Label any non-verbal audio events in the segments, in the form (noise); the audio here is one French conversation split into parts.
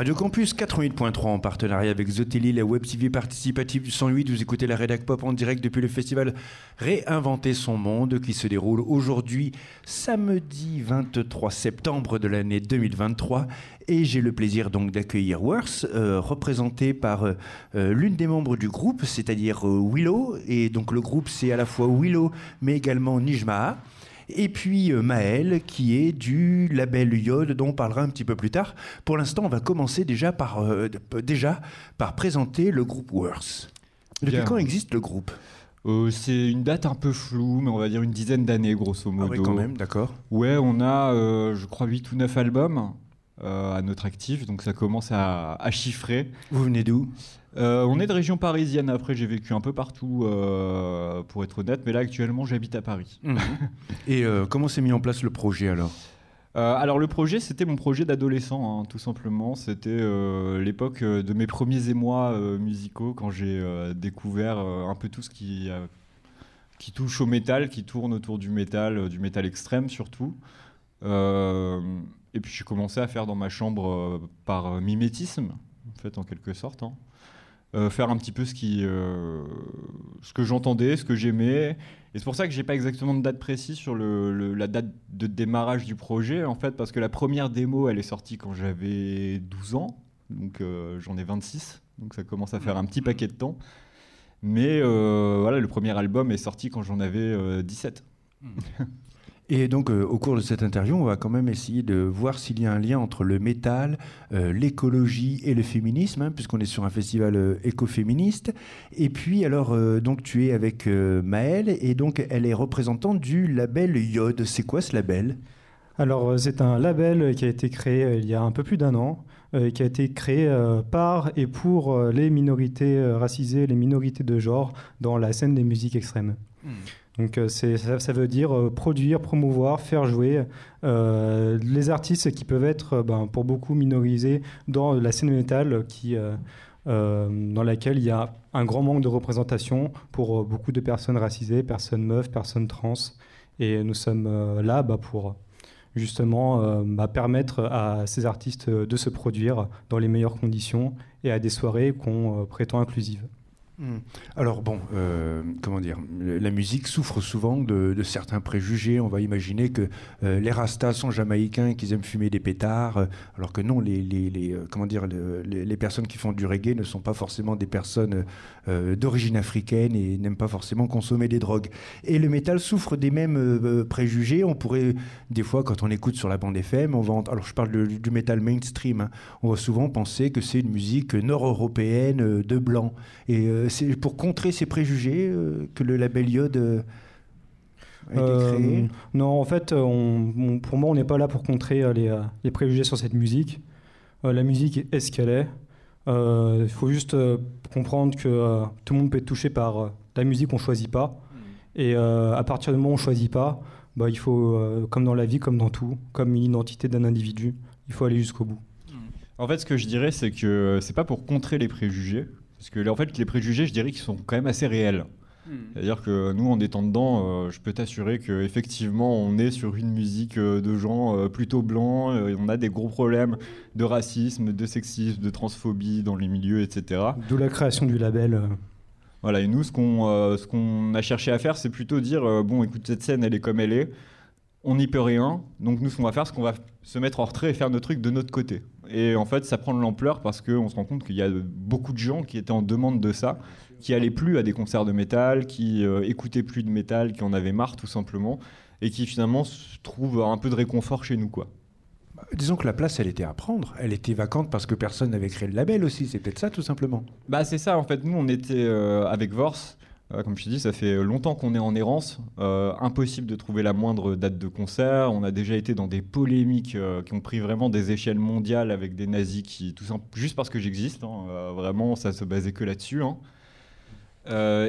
Radio Campus 88.3 en partenariat avec Zotelli, la web TV participative du 108. Vous écoutez la rédac pop en direct depuis le festival Réinventer son monde qui se déroule aujourd'hui, samedi 23 septembre de l'année 2023. Et j'ai le plaisir donc d'accueillir Worth, euh, représenté par euh, l'une des membres du groupe, c'est-à-dire euh, Willow. Et donc le groupe c'est à la fois Willow mais également Nijmaa. Et puis euh, Maël, qui est du label Yod, dont on parlera un petit peu plus tard. Pour l'instant, on va commencer déjà par, euh, déjà par présenter le groupe Worth. Depuis Bien. quand existe le groupe? Euh, c'est une date un peu floue, mais on va dire une dizaine d'années, grosso Ah modo. oui, quand même, d'accord. Ouais, on a, euh, je crois, 8 ou 9 albums euh, à notre actif, donc ça commence à, à chiffrer. Vous venez d'où? Euh, on est de région parisienne, après j'ai vécu un peu partout, euh, pour être honnête, mais là actuellement j'habite à Paris. Mhm. (laughs) Et euh, comment s'est mis en place le projet alors? Euh, alors le projet, c'était mon projet d'adolescent, hein, tout simplement. C'était euh, l'époque de mes premiers émois euh, musicaux, quand j'ai découvert un peu tout ce qui, qui touche au métal, qui tourne autour du métal, du métal extrême surtout. Et puis j'ai commencé à faire dans ma chambre par mimétisme, en fait, en quelque sorte. hein. Euh, faire un petit peu ce, qui, euh, ce que j'entendais, ce que j'aimais. Et c'est pour ça que j'ai pas exactement de date précise sur le, le- la date de démarrage du projet, en fait, parce que la première démo, elle est sortie quand j'avais 12 ans, donc euh, j'en ai 26, donc ça commence à faire un petit paquet de temps. Mais euh, voilà, le premier album est sorti quand j'en avais euh, 17. (laughs) Et donc, euh, au cours de cette interview, on va quand même essayer de voir s'il y a un lien entre le métal, euh, l'écologie et le féminisme, hein, puisqu'on est sur un festival euh, écoféministe. Et puis, alors, euh, donc, tu es avec euh, Maëlle, et donc, elle est représentante du label Yod. C'est quoi ce label? Alors, c'est un label qui a été créé il y a un peu plus d'un an, euh, qui a été créé euh, par et pour les minorités euh, racisées, les minorités de genre dans la scène des musiques extrêmes. Donc, euh, ça, veut dire euh, produire, promouvoir, faire jouer euh, les artistes qui peuvent être, ben, pour beaucoup, minorisés dans la scène métal dans laquelle il y a un grand manque de représentation pour beaucoup de personnes racisées, personnes meufs, personnes trans. Et nous sommes là bah, pour justement bah, permettre à ces artistes de se produire dans les meilleures conditions et à des soirées qu'on prétend inclusives. Hmm. Alors bon, euh, comment dire, la musique souffre souvent de, certains préjugés. On va imaginer que euh, les Rastas sont jamaïcains qu'ils aiment fumer des pétards, euh, alors que non, les, comment dire, le- les, personnes qui font du reggae ne sont pas forcément des personnes d'origine africaine et n'aiment pas forcément consommer des drogues. Et le métal souffre des mêmes préjugés. On pourrait, des fois, quand on écoute sur la bande FM, on va, alors je parle du métal mainstream, hein, on va souvent penser que c'est une musique nord-européenne de blanc. Et c'est pour contrer ces préjugés euh, que le label Yod euh, Euh, non, en fait, on- on- pour moi, on n'est pas là pour contrer euh, les, euh, les préjugés sur cette musique. Euh, la musique est ce qu'elle est. Euh, Il faut juste euh, comprendre que euh, tout le monde peut être touché par euh, la musique qu'on choisit pas. Et euh, à partir du moment où on choisit pas, bah, il faut, euh, comme dans la vie, comme dans tout, comme une identité d'un individu, il faut aller jusqu'au bout. En fait, ce que je dirais, c'est que c'est pas pour contrer les préjugés, parce que en fait, les préjugés, je dirais qu'ils sont quand même assez réels. C'est-à-dire que nous, en étant dedans, euh, je peux t'assurer que effectivement, on est sur une musique euh, de gens euh, plutôt blancs. euh, et on a des gros problèmes de racisme, de sexisme, de transphobie dans les milieux, etc. D'où la création du label. euh. Voilà. Et nous, ce qu'on euh, ce qu'on a cherché à faire, c'est plutôt dire euh, bon, écoute, cette scène, elle est comme elle est. On n'y peut rien. Donc nous, ce qu'on va faire, c'est qu'on va se mettre en retrait et faire nos trucs de notre côté. Et en fait, ça prend de l'ampleur parce qu'on se rend compte qu'il y a beaucoup de gens qui étaient en demande de ça, qui allaient plus à des concerts de métal, qui euh, écoutaient plus de métal, qui en avaient marre tout simplement, et qui finalement trouvent un peu de réconfort chez nous, quoi. Disons que la place, elle était à prendre. Elle était vacante parce que personne n'avait créé le label aussi. C'est peut-être ça, tout simplement. Bah c'est ça en fait, nous on était euh, avec Vors, euh, comme je te dis, ça fait longtemps qu'on est en errance, euh, impossible de trouver la moindre date de concert, on a déjà été dans des polémiques euh, qui ont pris vraiment des échelles mondiales avec des nazis qui, tout simple, juste parce que j'existe, hein, euh, vraiment ça se basait que là-dessus. hein.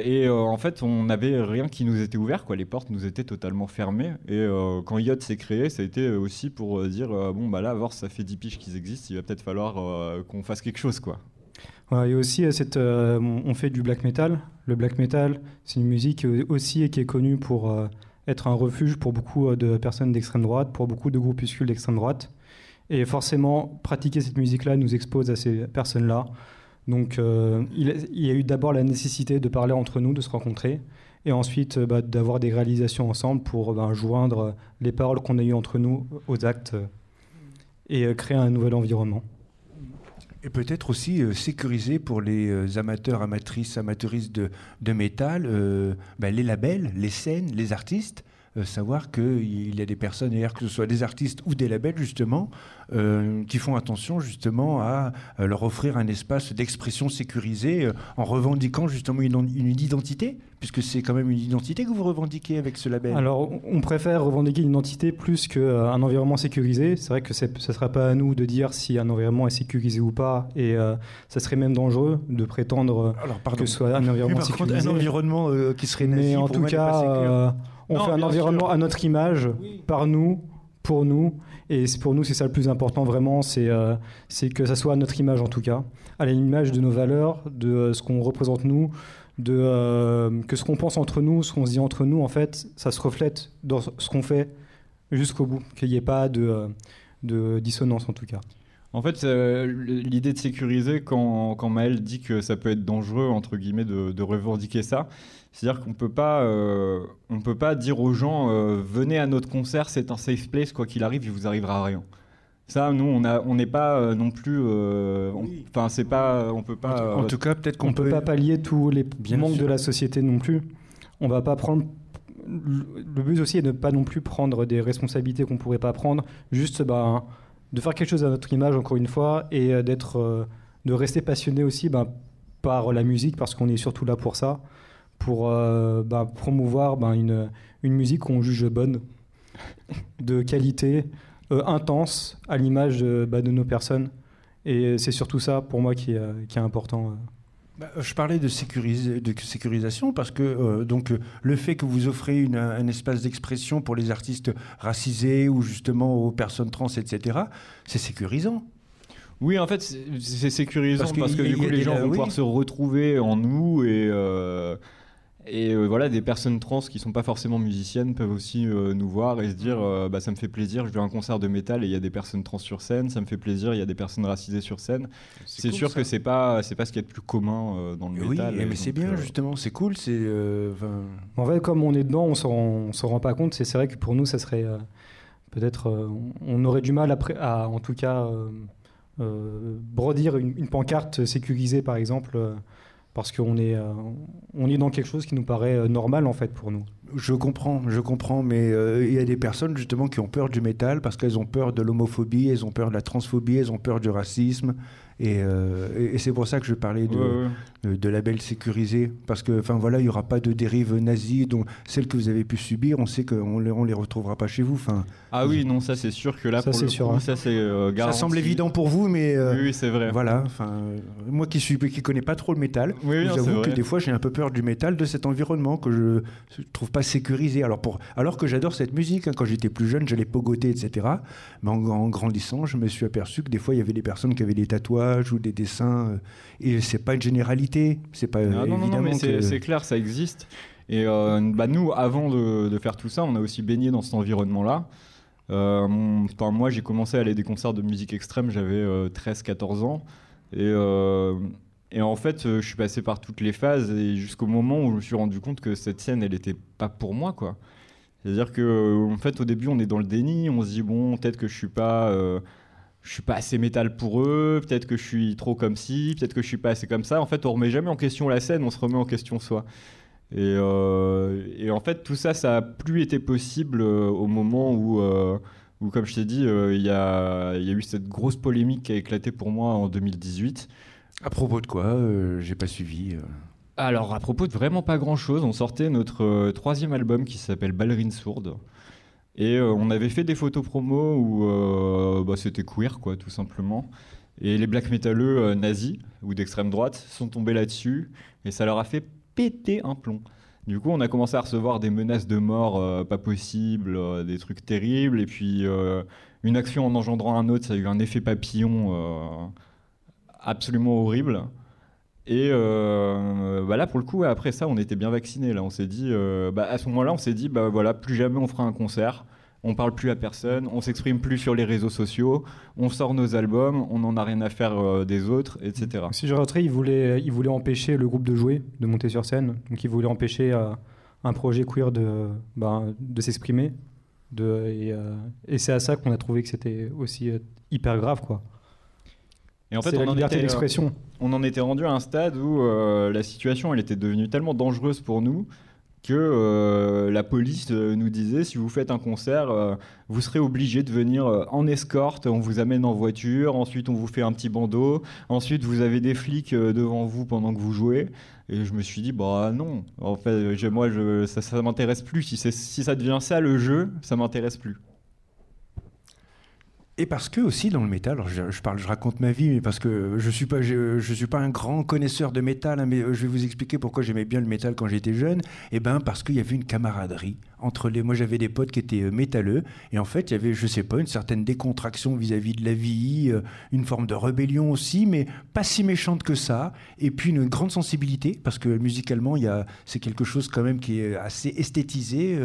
et en fait, on n'avait rien qui nous était ouvert, quoi. Les portes nous étaient totalement fermées. Et quand Yacht s'est créé, ça a été aussi pour dire bon, bah là, voir ça fait 10 piges qu'ils existent, il va peut-être falloir qu'on fasse quelque chose, quoi. Ouais, et aussi, cette, on fait du black metal. Le black metal, c'est une musique aussi qui est connue pour être un refuge pour beaucoup de personnes d'extrême droite, pour beaucoup de groupuscules d'extrême droite. Et forcément, pratiquer cette musique-là nous expose à ces personnes-là. Donc, euh, il, y a eu d'abord la nécessité de parler entre nous, de se rencontrer, et ensuite euh, bah, d'avoir des réalisations ensemble pour bah, joindre les paroles qu'on a eues entre nous aux actes euh, et créer un nouvel environnement. Et peut-être aussi sécuriser pour les amateurs, amatrices, amateuristes de, de métal, bah, les labels, les scènes, les artistes, euh, savoir qu'il y a des personnes, que ce soit des artistes ou des labels justement, euh, qui font attention justement à, leur offrir un espace d'expression sécurisé euh, en revendiquant justement une, identité, puisque c'est quand même une identité que vous revendiquez avec ce label. Alors on préfère revendiquer une identité plus qu'un environnement sécurisé. C'est vrai que ce ne sera pas à nous de dire si un environnement est sécurisé ou pas, et ça serait même dangereux de prétendre que ce soit un environnement sécurisé. un environnement qui serait nazi, Mais en tout cas on fait un environnement à notre image, par nous, pour nous. Et pour nous, c'est ça le plus important vraiment, c'est euh, que ça soit à notre image en tout cas, à l'image de nos valeurs, de euh, ce qu'on représente nous, de euh, que ce qu'on pense entre nous, ce qu'on se dit entre nous, en fait, ça se reflète dans ce qu'on fait jusqu'au bout, qu'il n'y ait pas de, de dissonance en tout cas. En fait, l'idée de sécuriser, quand, quand Maël dit que ça peut être dangereux, entre guillemets, de, de revendiquer ça, c'est-à-dire qu'on peut pas, euh, on peut pas dire aux gens euh, venez à notre concert, c'est un safe place, quoi qu'il arrive, il vous arrivera rien. Ça, nous, on n'est pas euh, non plus, enfin, c'est pas, on peut pas. En, tout cas, peut-être qu'on peut, peut pas pallier tous les manques de la société non plus. On va pas prendre. Le but aussi est de ne pas non plus prendre des responsabilités qu'on pourrait pas prendre. Juste, bah, de faire quelque chose à notre image encore une fois et d'être, de rester passionné aussi, bah, par la musique parce qu'on est surtout là pour ça pour euh, bah, promouvoir bah, une, une, musique qu'on juge bonne, de qualité, euh, intense, à l'image de, bah, de, nos personnes. Et c'est surtout ça, pour moi, qui est, qui est important. Euh. je parlais de, de sécurisation parce que donc, le fait que vous offrez une, un espace d'expression pour les artistes racisés ou justement aux personnes trans, etc., c'est sécurisant. Oui, en fait, c'est sécurisant parce que, du coup, les gens vont pouvoir se retrouver en nous et, et euh, voilà, des personnes trans qui sont pas forcément musiciennes peuvent aussi euh, nous voir et se dire euh, bah, ça me fait plaisir, je vais à un concert de métal et il y a des personnes trans sur scène, ça me fait plaisir, il y a des personnes racisées sur scène. C'est sûr que c'est pas c'est pas ce qu'il y a de plus commun dans le métal. Oui, mais c'est bien justement, c'est cool. C'est en fait comme on est dedans, on s'en s'en rend pas compte. C'est vrai que pour nous, ça serait peut-être on aurait du mal après à en tout cas brodir une, une, pancarte sécurisée par exemple parce qu'on est, euh, on est dans quelque chose qui nous paraît euh, normal en fait pour nous. Je comprends, je comprends, mais euh, il y a des personnes justement qui ont peur du métal parce qu'elles ont peur de l'homophobie, elles ont peur de la transphobie, elles ont peur du racisme, euh, et, c'est pour ça que je parlais de, de, labels sécurisés, parce que, enfin voilà, il n'y aura pas de dérive nazie, donc celles que vous avez pu subir, on sait qu'on ne les, on les retrouvera pas chez vous. Enfin, ah oui, non, ça c'est sûr que là, ça c'est sûr. Hein. ça c'est euh, Ça semble évident pour vous, mais euh, oui, c'est vrai. Voilà, enfin, moi qui suis, qui connais pas trop le métal, j'avoue que des fois j'ai un peu peur du métal, de cet environnement que je, ne trouve pas sécurisé. Alors pour, alors que j'adore cette musique, hein, quand j'étais plus jeune, j'allais pogoter, etc. Mais en, en grandissant, je me suis aperçu que des fois il y avait des personnes qui avaient des tatouages ou des dessins. Euh, et c'est pas une généralité. C'est pas ah non, non, mais c'est clair, ça existe. Et euh, bah nous, avant de, faire tout ça, on a aussi baigné dans cet environnement-là. Euh, moi, j'ai commencé à aller à des concerts de musique extrême, j'avais 13-14 ans. Et, et, en fait, je suis passé par toutes les phases et jusqu'au moment où je me suis rendu compte que cette scène, elle n'était pas pour moi, quoi. C'est-à-dire que, en fait, au début, on est dans le déni, on se dit bon, peut-être que je suis pas je suis pas assez métal pour eux, peut-être que je suis trop comme ci, peut-être que je suis pas assez comme ça. En fait, on remet jamais en question la scène, on se remet en question soi. Et, euh, en fait, tout ça, ça a plus été possible euh, au moment où, euh, où comme je t'ai dit, il y, a, y, a, eu cette grosse polémique qui a éclaté pour moi en 2018. À propos de quoi J'ai pas suivi. Alors, à propos de vraiment pas grand-chose, on sortait notre troisième album qui s'appelle Ballerine Sourde. Et euh, on avait fait des photos promo où euh, bah, c'était queer, quoi, tout simplement. Et les black métalleux euh, nazis ou d'extrême droite sont tombés là-dessus et ça leur a fait pété un plomb. Du coup, on a commencé à recevoir des menaces de mort pas possibles, des trucs terribles, et puis une action en engendrant un autre, ça a eu un effet papillon absolument horrible. Et bah là, pour le coup, après ça, on était bien vaccinés. Là, on s'est dit, bah, à ce moment-là, on s'est dit, bah voilà, plus jamais on fera un concert on parle plus à personne, on s'exprime plus sur les réseaux sociaux, on sort nos albums, on n'en a rien à faire euh, des autres, etc. Si je rentrais, il voulait, il voulait empêcher le groupe de jouer, de monter sur scène. Donc il voulait empêcher euh, un projet queer de, ben, s'exprimer. Et, euh, et c'est à ça qu'on a trouvé que c'était aussi hyper grave, quoi. Et en fait, on la liberté d'expression. on en était rendu à un stade où la situation, elle était devenue tellement dangereuse pour nous que euh, la police euh, nous disait si vous faites un concert, euh, vous serez obligé de venir en escorte, on vous amène en voiture, ensuite on vous fait un petit bandeau, ensuite vous avez des flics devant vous pendant que vous jouez. Et je me suis dit, bah non, en fait, moi je, ça, ça m'intéresse plus. Si, si ça devient ça le jeu, ça m'intéresse plus. Et parce que aussi dans le métal, alors je, parle, je raconte ma vie, mais parce que je suis pas, je, suis pas un grand connaisseur de métal, hein, mais je vais vous expliquer pourquoi j'aimais bien le métal quand j'étais jeune. Et eh ben parce qu'il y avait une camaraderie entre les. Moi, j'avais des potes qui étaient euh, métalleux, et en fait, il y avait, je sais pas, une certaine décontraction vis-à-vis de la vie, euh, une forme de rébellion aussi, mais pas si méchante que ça. Et puis une grande sensibilité, parce que musicalement, il c'est quelque chose quand même qui est assez esthétisé.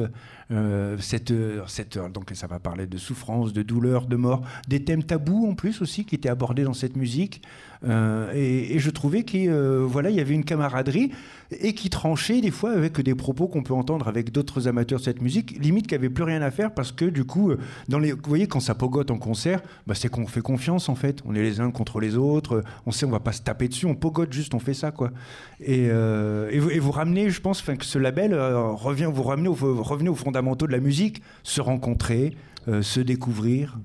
Euh, cette, cette, donc ça va parler de souffrance, de douleur, de mort, des thèmes tabous en plus aussi qui étaient abordés dans cette musique. Euh, et, je trouvais qu'il euh, voilà, il y avait une camaraderie et qui tranchait des fois avec des propos qu'on peut entendre avec d'autres amateurs de cette musique, limite qui n'avaient plus rien à faire parce que du coup, euh, dans les, vous voyez, quand ça pogote en concert, bah, c'est qu'on fait confiance en fait. On est les uns contre les autres, on sait on va pas se taper dessus, on pogote juste, on fait ça quoi. Et, et, vous, ramenez, je pense, que ce label revient, vous ramenez, revenez aux fondamentaux de la musique, se rencontrer, se découvrir.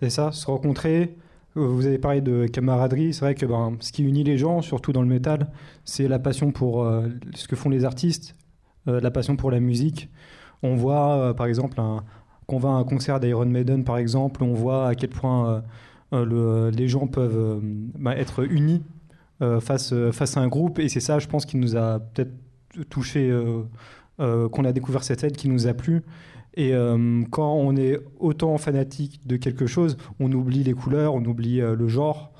C'est ça, se rencontrer, vous avez parlé de camaraderie. C'est vrai que ben, ce qui unit les gens, surtout dans le métal, c'est la passion pour euh, ce que font les artistes, euh, la passion pour la musique. On voit, euh, par exemple, qu'on va à un concert d'Iron Maiden, par exemple, on voit à quel point le, les gens peuvent ben, être unis face, face à un groupe. Et c'est ça, je pense, qui nous a peut-être touché, qu'on a découvert cette aide, qui nous a plu. Et euh, quand on est autant fanatique de quelque chose, on oublie les couleurs, on oublie euh, le genre,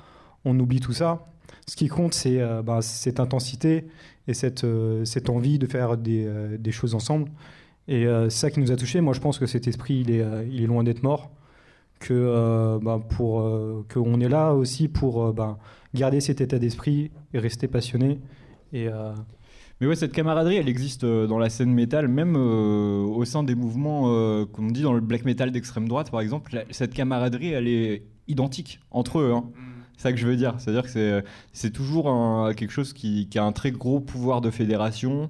on oublie tout ça. Ce qui compte, c'est euh, bah, cette intensité et cette, envie de faire des, choses ensemble. Et c'est ça qui nous a touchés. Moi, je pense que cet esprit, il est, il est loin d'être mort. Que bah, pour qu'on est là aussi pour bah, garder cet état d'esprit et rester passionné. Et mais ouais, cette camaraderie, elle existe euh, dans la scène métal, même euh, au sein des mouvements, euh, comme dit dans le black metal d'extrême droite, par exemple. cette camaraderie, elle est identique entre eux. Hein. C'est ça que je veux dire. C'est-à-dire que c'est toujours quelque chose qui, a un très gros pouvoir de fédération,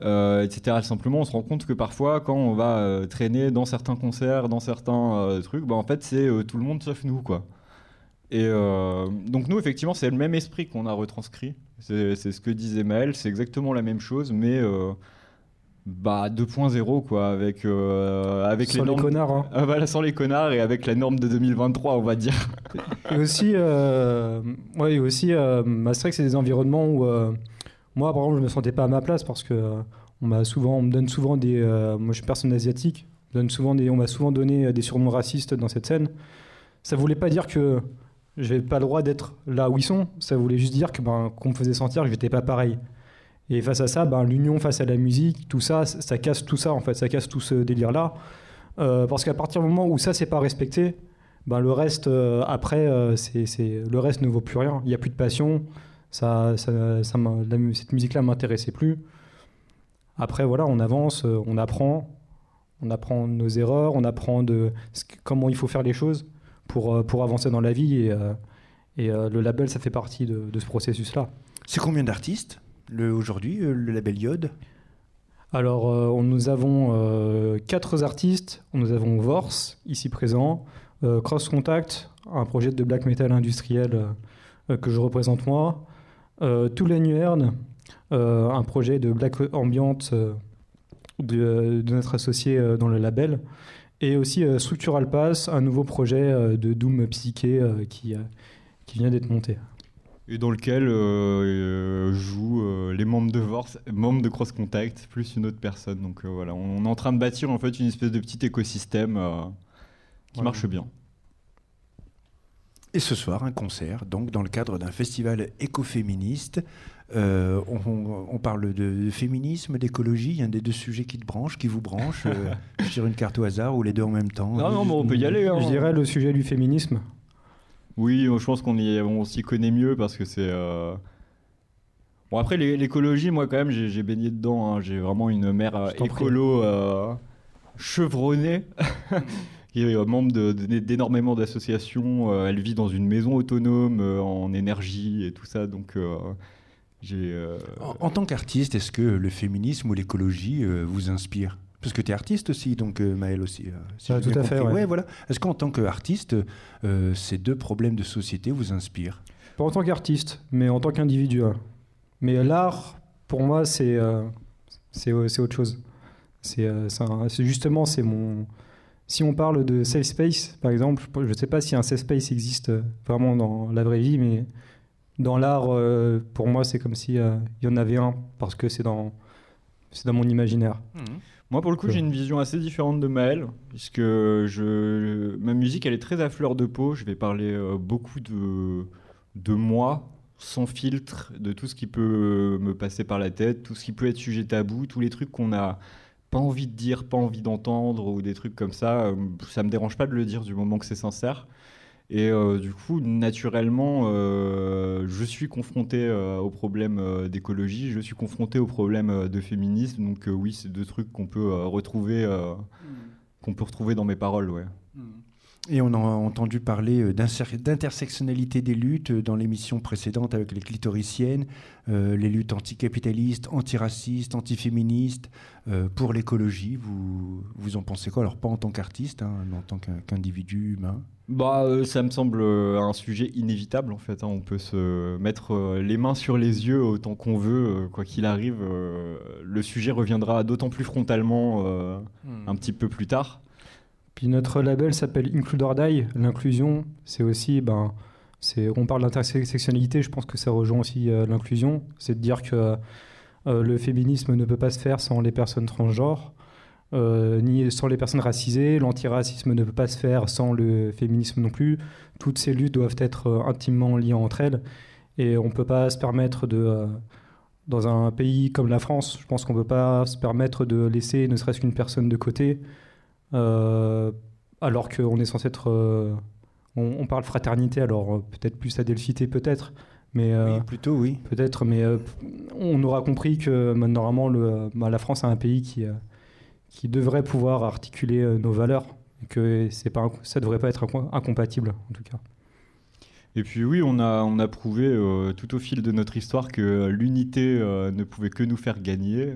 etc. Simplement, on se rend compte que parfois, quand on va traîner dans certains concerts, dans certains trucs, bah, en fait, c'est tout le monde sauf nous, quoi. Et donc nous, effectivement, c'est le même esprit qu'on a retranscrit c'est ce que disait Maël, c'est exactement la même chose, mais euh, bah 2.0 quoi, avec euh, avec sans les, connards. Hein. Ah, voilà, sans les connards et avec la norme de 2023, on va dire. et aussi, euh, ouais, aussi, euh, bah, c'est vrai que c'est des environnements où moi, par exemple, je me sentais pas à ma place parce que on m'a souvent, on me donne souvent des, moi, je suis personne asiatique, on donne souvent des, on m'a souvent donné des surnoms racistes dans cette scène. Ça voulait pas dire que j'avais pas le droit d'être là où ils sont. Ça voulait juste dire que ben, qu'on me faisait sentir que j'étais pas pareil. Et face à ça, ben, l'union face à la musique, tout ça, ça casse tout ça en fait, ça casse tout ce délire là. Euh, parce qu'à partir du moment où ça c'est pas respecté, ben, le reste euh, après, euh, c'est, le reste ne vaut plus rien. Il n'y a plus de passion. Ça, ça cette musique-là m'intéressait plus. Après voilà, on avance, on apprend, on apprend nos erreurs, on apprend de comment il faut faire les choses pour, euh, pour avancer dans la vie. Et, euh, et euh, le label, ça fait partie de, ce processus-là. C'est combien d'artistes aujourd'hui, le label Yod? Alors, nous avons quatre artistes. Nous avons Vors, ici présent, Cross Contact, un projet de black metal industriel que je représente moi, euh, Toulaine un projet de black ambiante de, de, notre associé dans le label, et aussi euh, Structural Pass, un nouveau projet euh, de Doom psyché euh, qui, qui vient d'être monté. Et dans lequel jouent les membres de Vorse, membres de Cross Contact, plus une autre personne. Donc voilà, on, est en train de bâtir en fait une espèce de petit écosystème qui marche bien. Et ce soir, un concert, donc dans le cadre d'un festival écoféministe. Euh, on, parle de féminisme, d'écologie. Il y a un des deux sujets qui te branchent, qui vous branchent. Euh, (laughs) je tire une carte au hasard ou les deux en même temps. Non, non, mais on peut y aller. Hein. Je dirais le sujet du féminisme. Oui, je pense qu'on on s'y connaît mieux parce que c'est. Euh, bon, après, l'écologie, moi, quand même, j'ai baigné dedans. Hein. J'ai vraiment une mère écolo chevronnée. (laughs) qui est membre d'énormément d'associations. Euh, elle vit dans une maison autonome euh, en énergie et tout ça. Donc, euh. En, tant qu'artiste, est-ce que le féminisme ou l'écologie vous inspire? Parce que tu es artiste aussi, donc Maël aussi. tout à fait. Ouais. voilà. Est-ce qu'en tant qu'artiste, ces deux problèmes de société vous inspirent? Pas en tant qu'artiste, mais en tant qu'individu. Hein. Mais l'art, pour moi, c'est c'est autre chose. C'est justement, c'est mon, si on parle de safe space, par exemple, je ne sais pas si un safe space existe euh, vraiment dans la vraie vie, mais dans l'art, euh, pour moi, c'est comme s'il euh, y en avait un, parce que c'est dans, dans mon imaginaire. Mmh. Moi, pour le coup, j'ai une vision assez différente de Maël, puisque je, ma musique, elle est très à fleur de peau. Je vais parler beaucoup de, de moi, sans filtre, de tout ce qui peut me passer par la tête, tout ce qui peut être sujet tabou, tous les trucs qu'on a pas envie de dire, pas envie d'entendre ou des trucs comme ça, euh, ça me dérange pas de le dire du moment que c'est sincère. Et euh, du coup, naturellement, euh, je suis confronté au problème d'écologie, je suis confronté au problème de féminisme. Donc oui, c'est deux trucs qu'on peut retrouver, mmh. qu'on peut retrouver dans mes paroles, ouais. Mmh. Et on a entendu parler euh, d'intersectionnalité des luttes euh, dans l'émission précédente avec les clitoriciennes, euh, les luttes anticapitalistes, antiracistes, antiféministes, pour l'écologie. Vous, vous en pensez quoi? Alors pas en tant qu'artiste, hein, mais en tant qu'individu humain bah, ça me semble un sujet inévitable en fait. Hein. On peut se mettre les mains sur les yeux autant qu'on veut, quoi qu'il arrive. le sujet reviendra d'autant plus frontalement hmm. un petit peu plus tard. Puis notre label s'appelle Include Die. L'inclusion, c'est aussi, ben, on parle d'intersectionnalité, je pense que ça rejoint aussi euh, l'inclusion. C'est de dire que euh, le féminisme ne peut pas se faire sans les personnes transgenres, euh, ni sans les personnes racisées. L'antiracisme ne peut pas se faire sans le féminisme non plus. Toutes ces luttes doivent être intimement liées entre elles. Et on ne peut pas se permettre de dans un pays comme la France, je pense qu'on ne peut pas se permettre de laisser ne serait-ce qu'une personne de côté alors qu'on est censé être. Euh, on, parle fraternité, alors euh, peut-être plus adelphité, peut-être. Mais, oui, plutôt, oui. Peut-être, mais on aura compris que normalement, le, bah, la France est un pays qui, qui devrait pouvoir articuler nos valeurs et que c'est pas, ça ne devrait pas être incompatible, en tout cas. Et puis oui, on a, on a prouvé tout au fil de notre histoire que l'unité ne pouvait que nous faire gagner.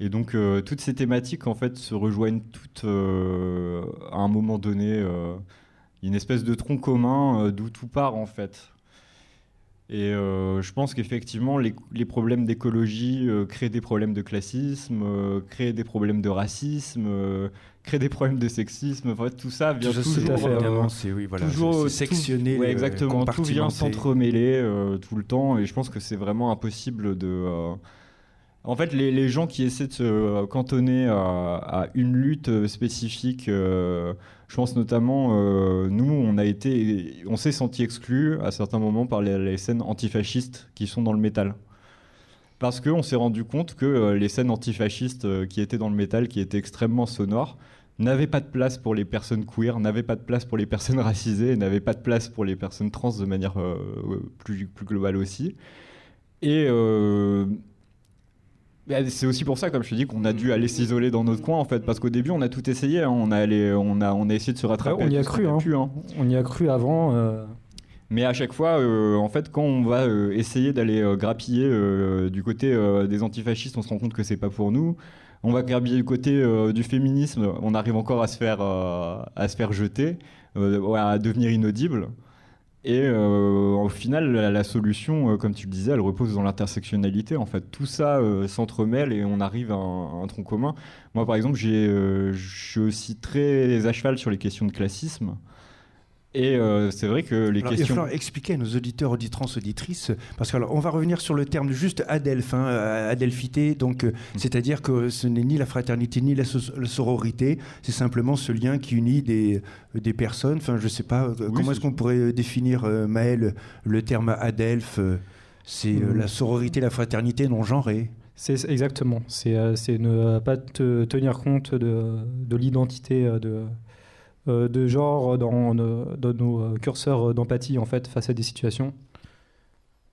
Et donc euh, toutes ces thématiques en fait se rejoignent toutes euh, à un moment donné. Euh, une espèce de tronc commun d'où tout part en fait. Et je pense qu'effectivement les, les, problèmes d'écologie créent des problèmes de classisme, créent des problèmes de racisme, créent des problèmes de sexisme. En fait, tout ça vient tout toujours, c'est oui, voilà, toujours sectionner, exactement, tout vient s'entremêler tout le temps. Et je pense que c'est vraiment impossible de en fait, les, gens qui essaient de se euh, cantonner à, une lutte euh, spécifique, euh, je pense notamment, nous, on a été, on s'est senti exclus à certains moments par les, scènes antifascistes qui sont dans le métal. Parce qu'on s'est rendu compte que les scènes antifascistes qui étaient dans le métal, qui étaient extrêmement sonores, n'avaient pas de place pour les personnes queer, n'avaient pas de place pour les personnes racisées, n'avaient pas de place pour les personnes trans de manière plus, plus globale aussi. Et c'est aussi pour ça, comme je te dis, qu'on a dû aller s'isoler dans notre coin, en fait, parce qu'au début, on a tout essayé. Hein. On, a allé, on, a, on a essayé de se rattraper. on y a cru. Hein. hein. On y a cru avant. Euh. Mais à chaque fois, euh, en fait, quand on va euh, essayer d'aller grappiller du côté des antifascistes, on se rend compte que c'est pas pour nous. On va grappiller du côté du féminisme, on arrive encore à se faire, à se faire jeter, à devenir inaudible. Et euh, au final, la, solution, euh, comme tu le disais, elle repose dans l'intersectionnalité. En fait, tout ça euh, s'entremêle et on arrive à un, tronc commun. Moi, par exemple, je suis aussi très à cheval sur les questions de classisme. Et euh, c'est vrai que les Alors, Il va questions. falloir expliquer à nos auditeurs, auditrans, auditrices, parce qu'on va revenir sur le terme juste adelphe, hein, euh, adelphité, donc euh, c'est-à-dire que ce n'est ni la fraternité ni la, so- la sororité, c'est simplement ce lien qui unit des, des personnes. Enfin, je sais pas, comment est-ce qu'on pourrait définir, euh, Maël, le terme adelphe euh, C'est Mm. la sororité, la fraternité non genrée? C'est exactement. C'est euh, c'est ne pas te tenir compte de, de l'identité de, de genre dans, nos- dans nos euh, curseurs d'empathie en fait face à des situations.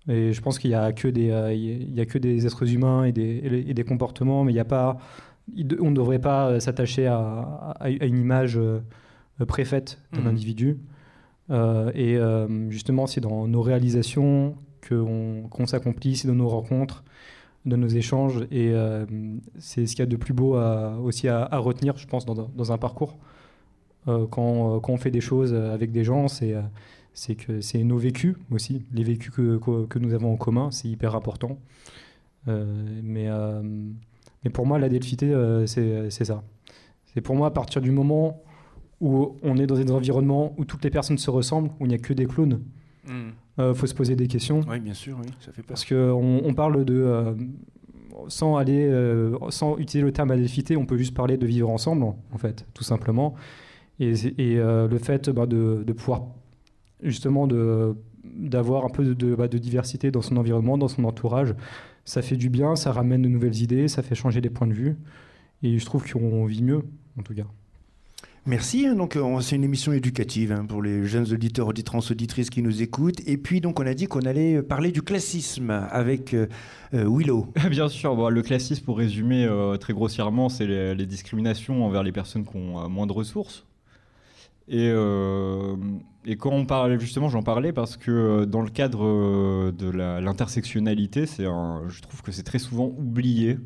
Et je pense qu'il y a que des euh, il y a que des êtres humains et des, et des comportements, mais il y a pas on ne devrait pas euh, s'attacher à, à- à une image euh, préfaite d'un Mhm. individu. Euh, et euh, justement, c'est dans nos réalisations qu'on s'accomplit, c'est dans nos rencontres, dans nos échanges. Et euh, c'est ce qu'il y a de plus beau à- aussi à, à retenir, je pense, dans, dans un parcours. Euh, quand, quand on fait des choses avec des gens, c'est euh, c'est que c'est nos vécus aussi, les vécus que, que, que nous avons en commun, c'est hyper important. Euh, mais, euh, mais pour moi, la delphité, euh, c'est c'est ça. C'est pour moi à partir du moment où on est dans des environnements où toutes les personnes se ressemblent, où il n'y a que des clones, il faut se poser des questions. Oui, bien sûr, oui, ça fait peur. Parce qu'on on parle de. euh, sans, aller, euh, sans utiliser le terme adelphité, on peut juste parler de vivre ensemble, en fait, tout simplement. Et, euh, le fait bah, de, de pouvoir, justement, d'avoir un peu de, de- bah, de diversité dans son environnement, dans son entourage, ça fait du bien, ça ramène de nouvelles idées, ça fait changer des points de vue. Et je trouve qu'on vit mieux, en tout cas. Merci. hein, donc, euh, c'est une émission éducative hein, pour les jeunes auditeurs, auditrans, auditrices qui nous écoutent. Et puis, donc, on a dit qu'on allait parler du classisme avec euh, euh, Willow. (laughs) Bien sûr, bon, le classisme, pour résumer euh, très grossièrement, c'est les, les discriminations envers les personnes qui ont euh, moins de ressources. Et, euh, et quand on parle, justement, j'en parlais parce que euh, dans le cadre euh, de l'intersectionnalité, un- je trouve que c'est très souvent oublié.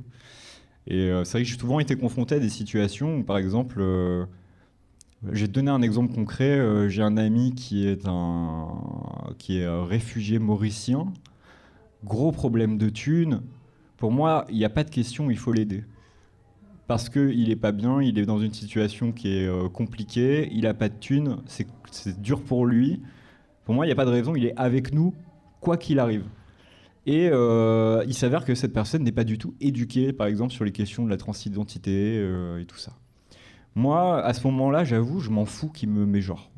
Et c'est vrai que j'ai souvent été confronté à des situations où, par exemple, j'ai donné un exemple concret. j'ai un ami qui est un qui est euh, réfugié mauricien, gros problème de thunes. Pour moi, il n'y a pas de question, il faut l'aider. Parce qu'il n'est pas bien, il est dans une situation qui est euh, compliquée, il n'a pas de thunes, c'est dur pour lui. Pour moi, il n'y a pas de raison, il est avec nous, quoi qu'il arrive. Et euh, il s'avère que cette personne n'est pas du tout éduquée, par exemple, sur les questions de la transidentité euh, et tout ça. Moi, à ce moment-là, j'avoue, je m'en fous qu'il me met genre.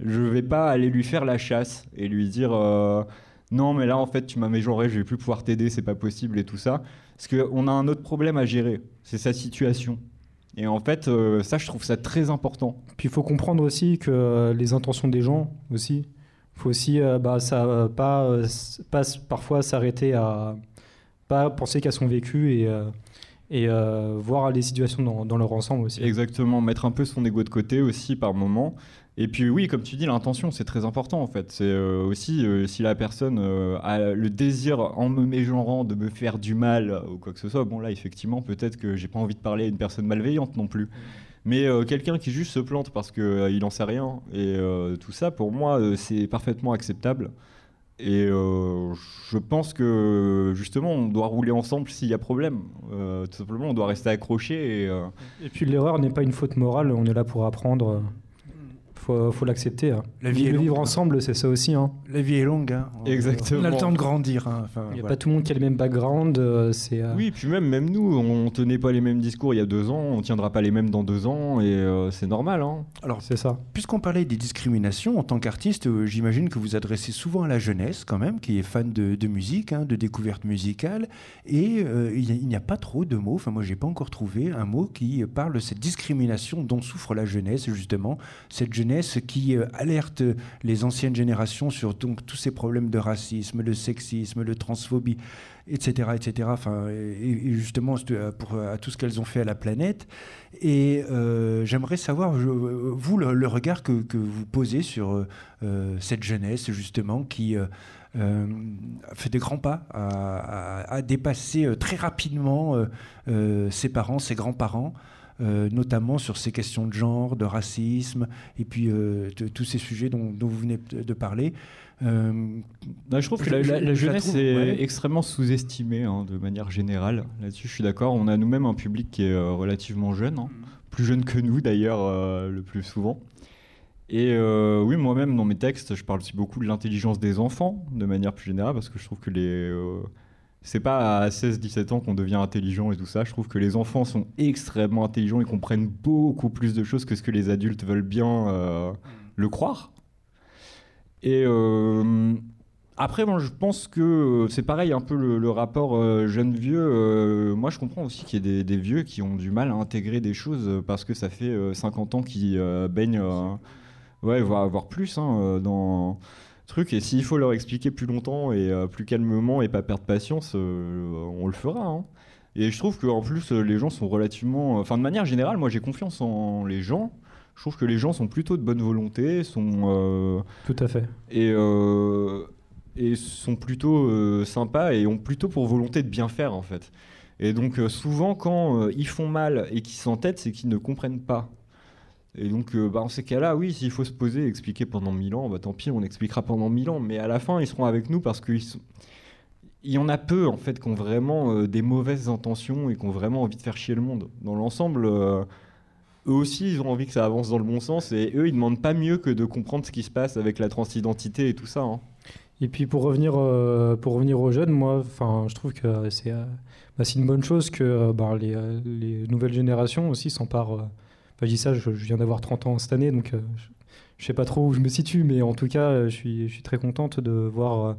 Je vais pas aller lui faire la chasse et lui dire non, mais là, en fait, tu m'as mégenré, je vais plus pouvoir t'aider, c'est pas possible et tout ça. Parce qu'on a un autre problème à gérer, c'est sa situation. Et en fait, euh, ça, je trouve ça très important. Puis il faut comprendre aussi que euh, les intentions des gens aussi. Il faut aussi euh, bah, ça, euh, pas, parfois s'arrêter à pas penser qu'à son vécu et, et voir les situations dans, dans leur ensemble aussi. Exactement, mettre un peu son ego de côté aussi par moment. Et puis oui, comme tu dis, l'intention, c'est très important en fait. C'est euh, aussi euh, si la personne euh, a le désir en me mégenrant de me faire du mal ou quoi que ce soit, bon là effectivement peut-être que j'ai pas envie de parler à une personne malveillante non plus. Mais quelqu'un qui juste se plante parce qu'il il en sait rien et tout ça, pour moi, c'est parfaitement acceptable. Et je pense que justement, on doit rouler ensemble s'il y a problème. Tout simplement, on doit rester accroché Et puis l'erreur n'est pas une faute morale, on est là pour apprendre. Faut, faut l'accepter. hein. La vie est Le longue. vivre ensemble, c'est ça aussi. hein. La vie est longue. hein. On- Exactement. On a le temps de grandir. hein. Enfin, Il n'y a voilà. pas tout le monde qui a le même background. euh, c'est, euh, Oui, puis même, même nous, on tenait pas les mêmes discours il y a deux ans, on tiendra pas les mêmes dans deux ans, et euh, c'est normal. Hein. Alors, C'est ça. Puisqu'on parlait des discriminations, en tant qu'artiste, euh, j'imagine que vous adressez souvent à la jeunesse, quand même, qui est fan de, de musique, hein, de découverte musicale, et euh, il y a- il n'y a, pas trop de mots, enfin moi j'ai pas encore trouvé un mot qui parle de cette discrimination dont souffre la jeunesse, justement, cette jeunesse qui euh, alerte les anciennes générations sur donc, tous ces problèmes de racisme, de sexisme, de transphobie, etc., etc. Enfin, et, justement euh, pour à tout ce qu'elles ont fait à la planète. Et euh, j'aimerais savoir, euh, vous, le, regard que, vous posez sur euh, euh, cette jeunesse, justement, qui euh, euh, fait des grands pas, à, à- à dépasser euh, très rapidement euh, euh, ses parents, ses grands-parents. Euh, notamment sur ces questions de genre, de racisme, et puis euh, de- tous ces sujets dont, dont vous venez de parler. Euh, Bah, je trouve que Je- la, je- la- la je la jeunesse trouve, est ouais. extrêmement sous-estimée hein, de manière générale. Là-dessus, je suis d'accord. On a nous-mêmes un public qui est euh, relativement jeune, hein. plus jeune que nous d'ailleurs, euh, le plus souvent. Et euh, oui, moi-même, dans mes textes, je parle aussi beaucoup de l'intelligence des enfants, de manière plus générale, parce que je trouve que les. Euh, c'est pas à 16-17 ans qu'on devient intelligent et tout ça. Je trouve que les enfants sont extrêmement intelligents et comprennent beaucoup plus de choses que ce que les adultes veulent bien euh, le croire. Et après, moi, je pense que c'est pareil, un peu le, rapport jeune-vieux. moi, je comprends aussi qu'il y ait des, des, vieux qui ont du mal à intégrer des choses parce que ça fait 50 ans qu'ils baignent ouais, voire, avoir plus hein, euh, dans truc. Et s'il faut leur expliquer plus longtemps et euh, plus calmement et pas perdre patience, euh, on le fera. Hein. Et je trouve qu'en plus, les gens sont relativement. Enfin, de manière générale, moi j'ai confiance en les gens. Je trouve que les gens sont plutôt de bonne volonté, sont. Tout à fait. Et, et sont plutôt sympas et ont plutôt pour volonté de bien faire, en fait. Et donc, souvent, quand ils font mal et qu'ils s'entêtent, c'est qu'ils ne comprennent pas. Et donc, euh, bah, en ces cas-là, oui, s'il faut se poser et expliquer pendant mille ans, bah, tant pis, on expliquera pendant mille ans. Mais à la fin, ils seront avec nous parce qu'il y en a peu, en fait, qui ont vraiment euh, des mauvaises intentions et qui ont vraiment envie de faire chier le monde. Dans l'ensemble, euh, eux aussi, ils ont envie que ça avance dans le bon sens. Et eux, ils demandent pas mieux que de comprendre ce qui se passe avec la transidentité et tout ça. Hein. Et puis, pour revenir, pour revenir aux jeunes, moi, je trouve que c'est bah, une bonne chose que bah, les, nouvelles générations aussi s'emparent je dis ça, je, viens d'avoir 30 ans cette année, donc euh, je ne sais pas trop où je me situe, mais en tout cas, euh, je suis, très contente de voir euh,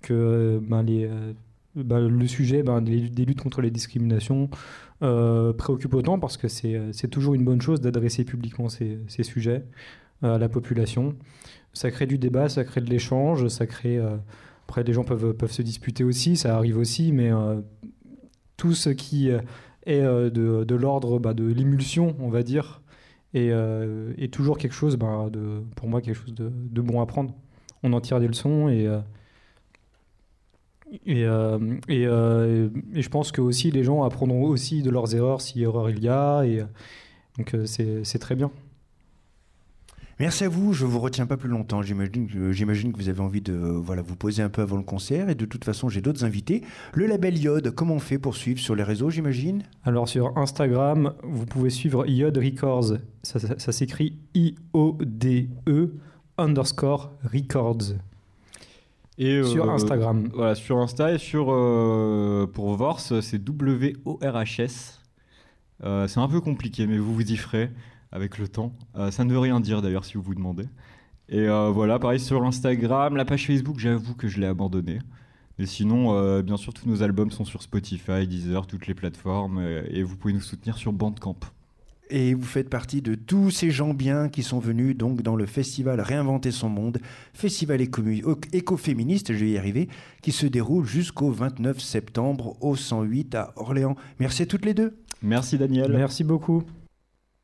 que ben, ben, le sujet ben, des, luttes contre les discriminations préoccupe autant parce que c'est toujours une bonne chose d'adresser publiquement ces, sujets à la population. Ça crée du débat, ça crée de l'échange, ça crée. après, les gens peuvent se disputer aussi, ça arrive aussi, mais tout ce qui et euh, de, de l'ordre bah, de l'émulsion, on va dire, et, euh, et toujours quelque chose, bah, de, pour moi, quelque chose de, de, bon à prendre. On en tire des leçons et, euh, et, et, je pense que aussi les gens apprendront aussi de leurs erreurs si erreur il y a, et donc c'est très bien. Merci à vous. Je vous retiens pas plus longtemps. J'imagine que vous avez envie de voilà vous poser un peu avant le concert. Et de toute façon, j'ai d'autres invités. Le label Iode, comment on fait pour suivre sur les réseaux, j'imagine? Alors sur Instagram, vous pouvez suivre Iode Records. Ça, s'écrit I-O-D-E underscore Records. Et sur euh, Instagram. Voilà, sur Insta et sur euh, pour Vors, c'est W-O-R-H-S. Euh, c'est un peu compliqué, mais vous vous y ferez avec le temps. Euh, ça ne veut rien dire d'ailleurs si vous vous demandez. Et euh, voilà, pareil sur Instagram, la page Facebook, j'avoue que je l'ai abandonnée. Mais sinon, euh, bien sûr, tous nos albums sont sur Spotify, Deezer, toutes les plateformes, et vous pouvez nous soutenir sur Bandcamp. Et vous faites partie de tous ces gens bien qui sont venus donc dans le festival Réinventer son monde, festival écoféministe, je vais y arriver, qui se déroule jusqu'au 29 septembre au 108 à Orléans. Merci à toutes les deux. Merci Daniel. Merci beaucoup.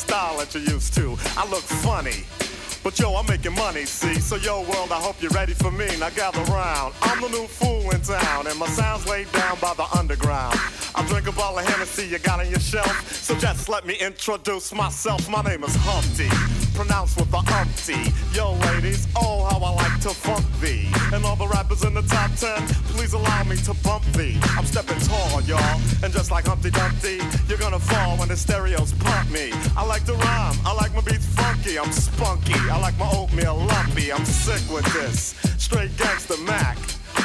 Style that you're used to. I look funny. But yo, I'm making money, see? So yo, world, I hope you're ready for me. Now gather round. I'm the new fool in town, and my sound's laid down by the underground. I drink a bottle of Hennessy you got on your shelf. So just let me introduce myself. My name is Humpty, pronounced with the umpty. Yo, ladies, oh, how I like to funk thee. And all the rappers in the top ten, please allow me to bump thee. I'm stepping tall, y'all. And just like Humpty Dumpty, you're gonna fall when the stereos pump me. I like to rhyme, I like my beats funky, I'm spunky. I like my oatmeal lumpy, I'm sick with this. Straight gangster Mac.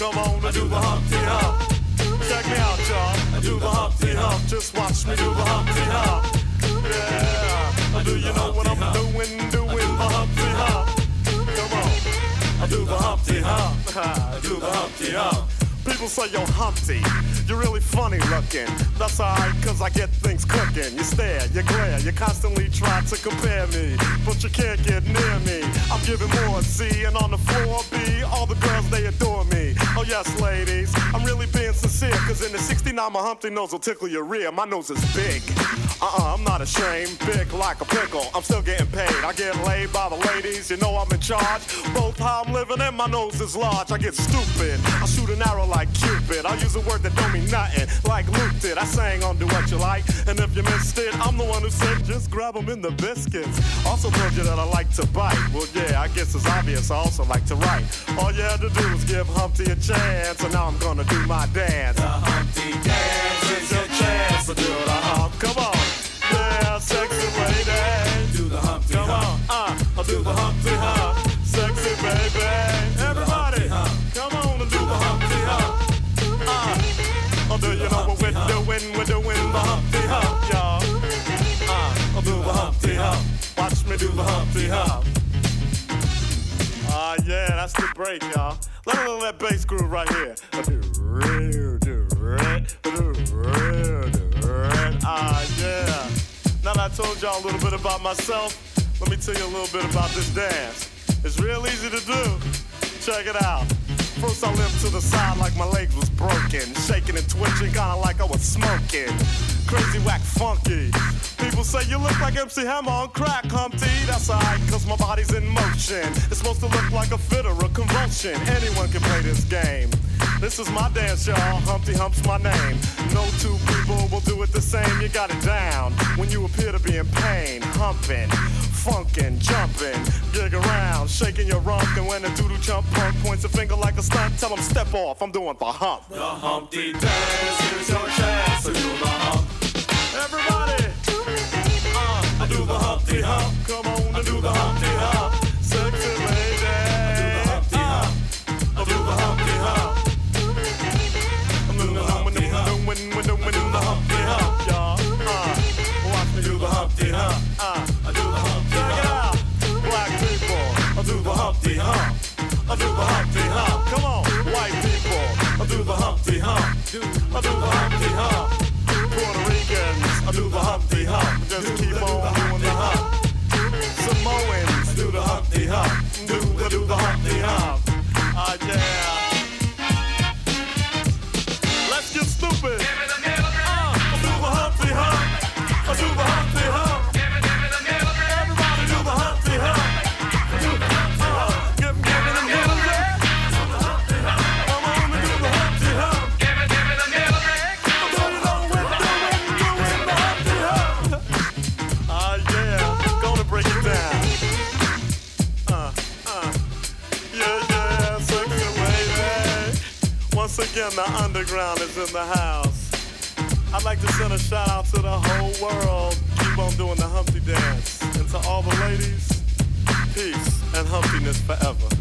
come on, I do the Humpty Hump. Check me out, y'all. I do the Humpty Hump. Just watch me do the Humpty Hump. Yeah. Do you know what I'm doing? Doing the Humpty Hump. Come on. I do the Humpty Hump. (laughs) I do the Humpty Hump. People say you're Humpty, you're really funny looking. That's alright, cause I get things cooking. You stare, you glare, you constantly try to compare me, but you can't get near me. I'm giving more C, and on the floor B, all the girls they adore me. Oh yes, ladies, I'm really being sincere, cause in the 69 my Humpty nose will tickle your rear. My nose is big. Uh-uh, I'm not ashamed, big like a pickle. I'm still getting paid. I get laid by the ladies, you know I'm in charge. Both how I'm living and my nose is large. I get stupid. I shoot an arrow like Cupid. I use a word that don't mean nothing, like Luke did. I sang on Do What You Like, and if you missed it, I'm the one who said just grab 'em in the biscuits. Also told you that I like to bite. Well, yeah, I guess it's obvious I also like to write. All you had to do was give Humpty a chance, and now I'm gonna do my dance. The Humpty Dance is your chance to do the hump. Come on, yeah, sexy lady. Do the Humpty Come Hump. on, uh, I'll do the Humpty Hump. Sexy baby. Everybody, come on and do the Humpty Hump. Uh, do you know what we're doing? We're doing the Humpty Hump, y'all. Uh, I'll do the Humpty Hump. Watch me do the Humpty Hump. Ah, yeah, that's the break, y'all. Let know that bass groove right here. Ah, yeah. Now that I told y'all a little bit about myself, let me tell you a little bit about this dance. It's real easy to do. Check it out. First I limped to the side like my leg was broken, shaking and twitching, kinda like I was smoking. Crazy whack funky. People say you look like MC Hammer on crack, Humpty. That's alright, cause my body's in motion. It's supposed to look like a fit or a convulsion. Anyone can play this game. This is my dance, y'all. Humpty Hump's my name. No two people will do it the same. You got it down when you appear to be in pain. Humping, funkin', jumping, gig around, shaking your rump. And when a doodle chump punk points a finger like a stunt, tell him step off. I'm doing the hump. The Humpty Dance is your chance to do the hump. Everybody, uh, I do the Humpty Hump. come on and do the Humpty Hump. I do the Humpty Hump. Come on, white people, I do the Humpty Hump. I do the Humpty Hump. Puerto Ricans, I do the Humpty Hump. Just keep on doing the hump. Samoans, do the Humpty Hump. Do the do the Humpty Hump. Ah yeah. Let's get stupid. The underground is in the house. I'd like to send a shout out to the whole world. Keep on doing the Humpty dance. And to all the ladies, peace and humpiness forever.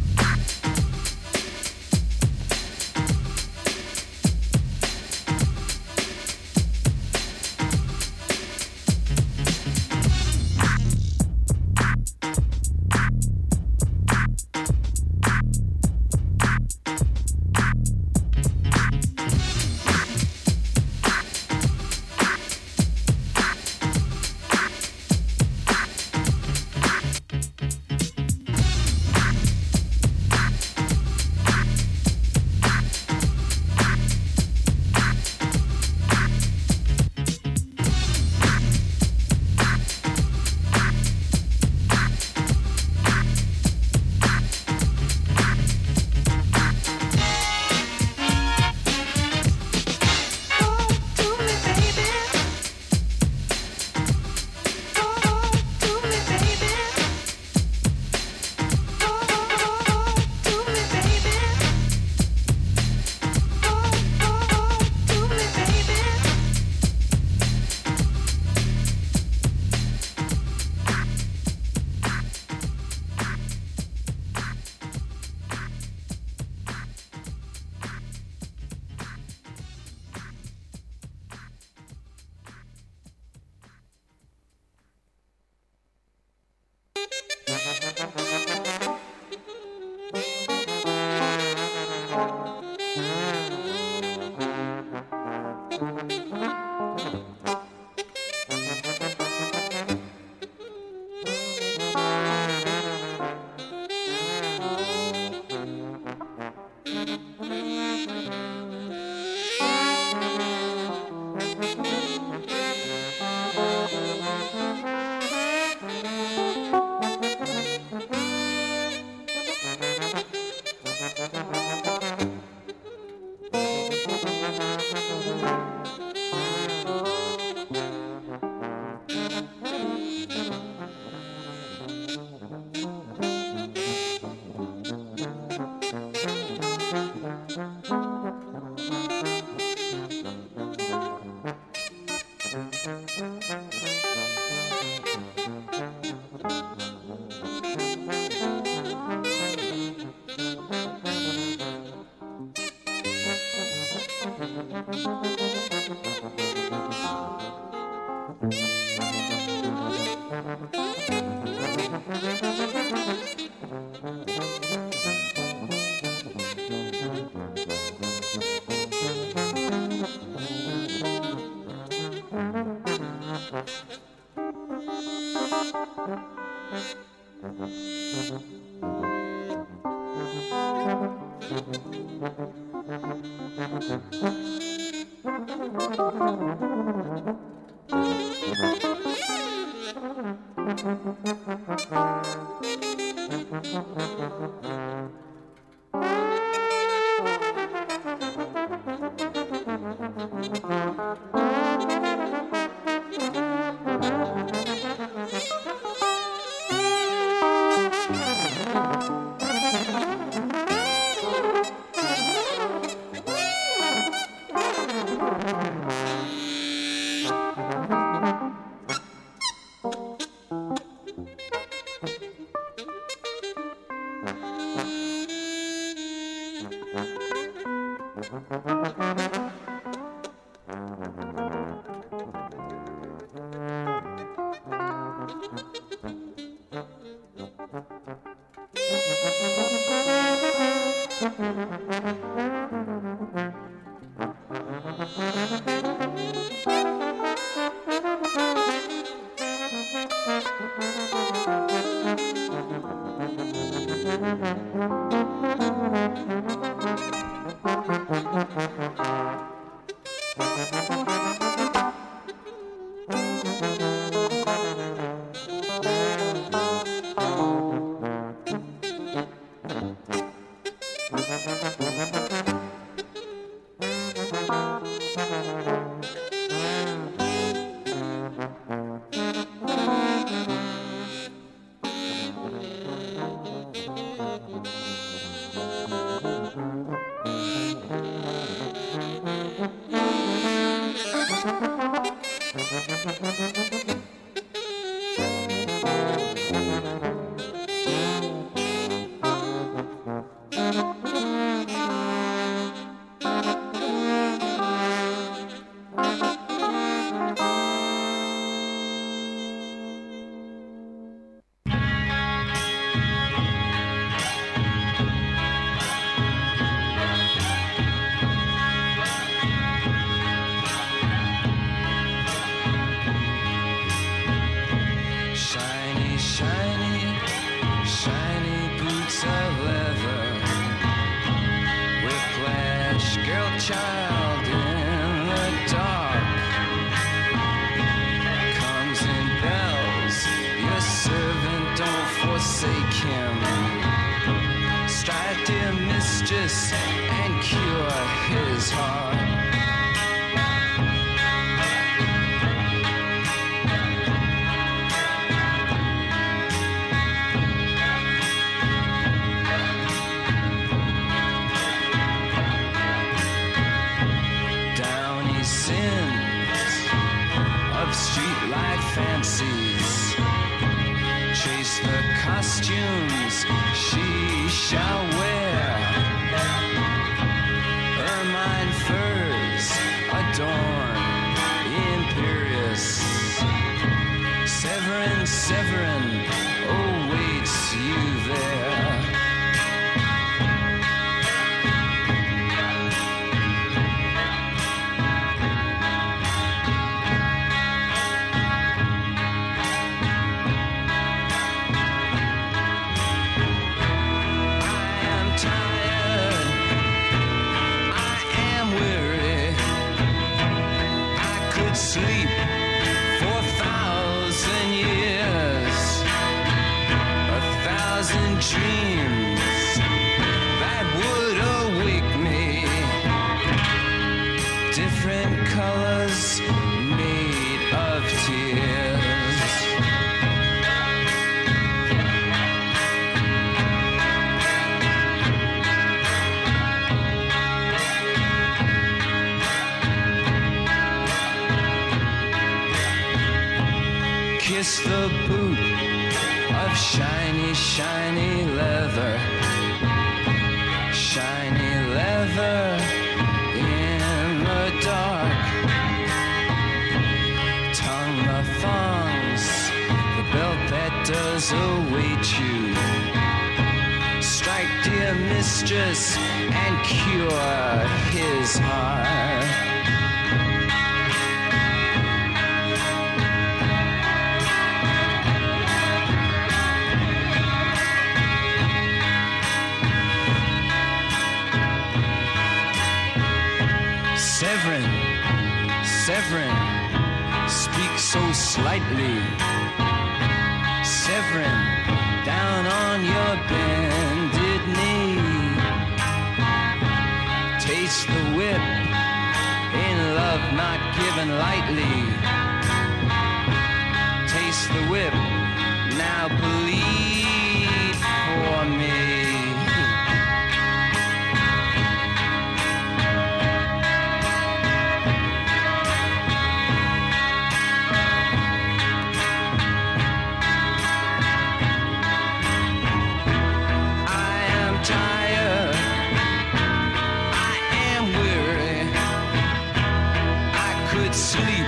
Could sleep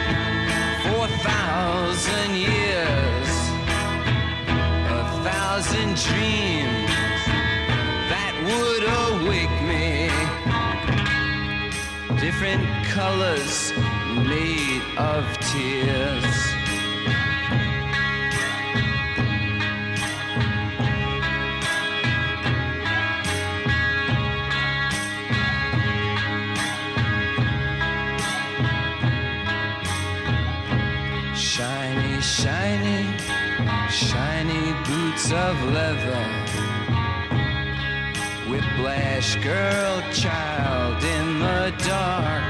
for a thousand years, a thousand dreams that would awake me. Different colors made of tears. Leather. Whiplash girl, child in the dark.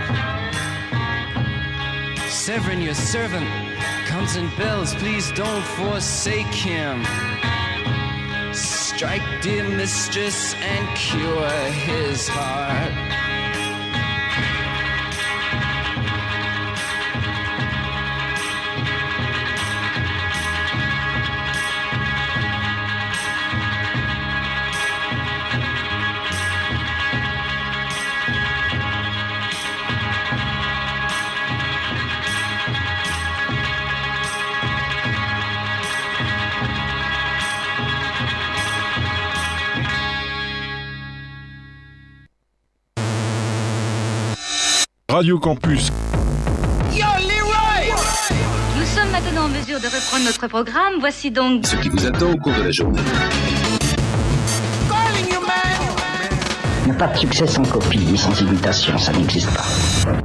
Severin, your servant, comes and bells. Please don't forsake him. Strike, dear mistress, and cure his heart. Radio Campus. Nous sommes maintenant en mesure de reprendre notre programme. Voici donc Ce qui vous attend au cours de la journée. Il n'y a pas de succès sans copie, ni sans imitation, ça n'existe pas.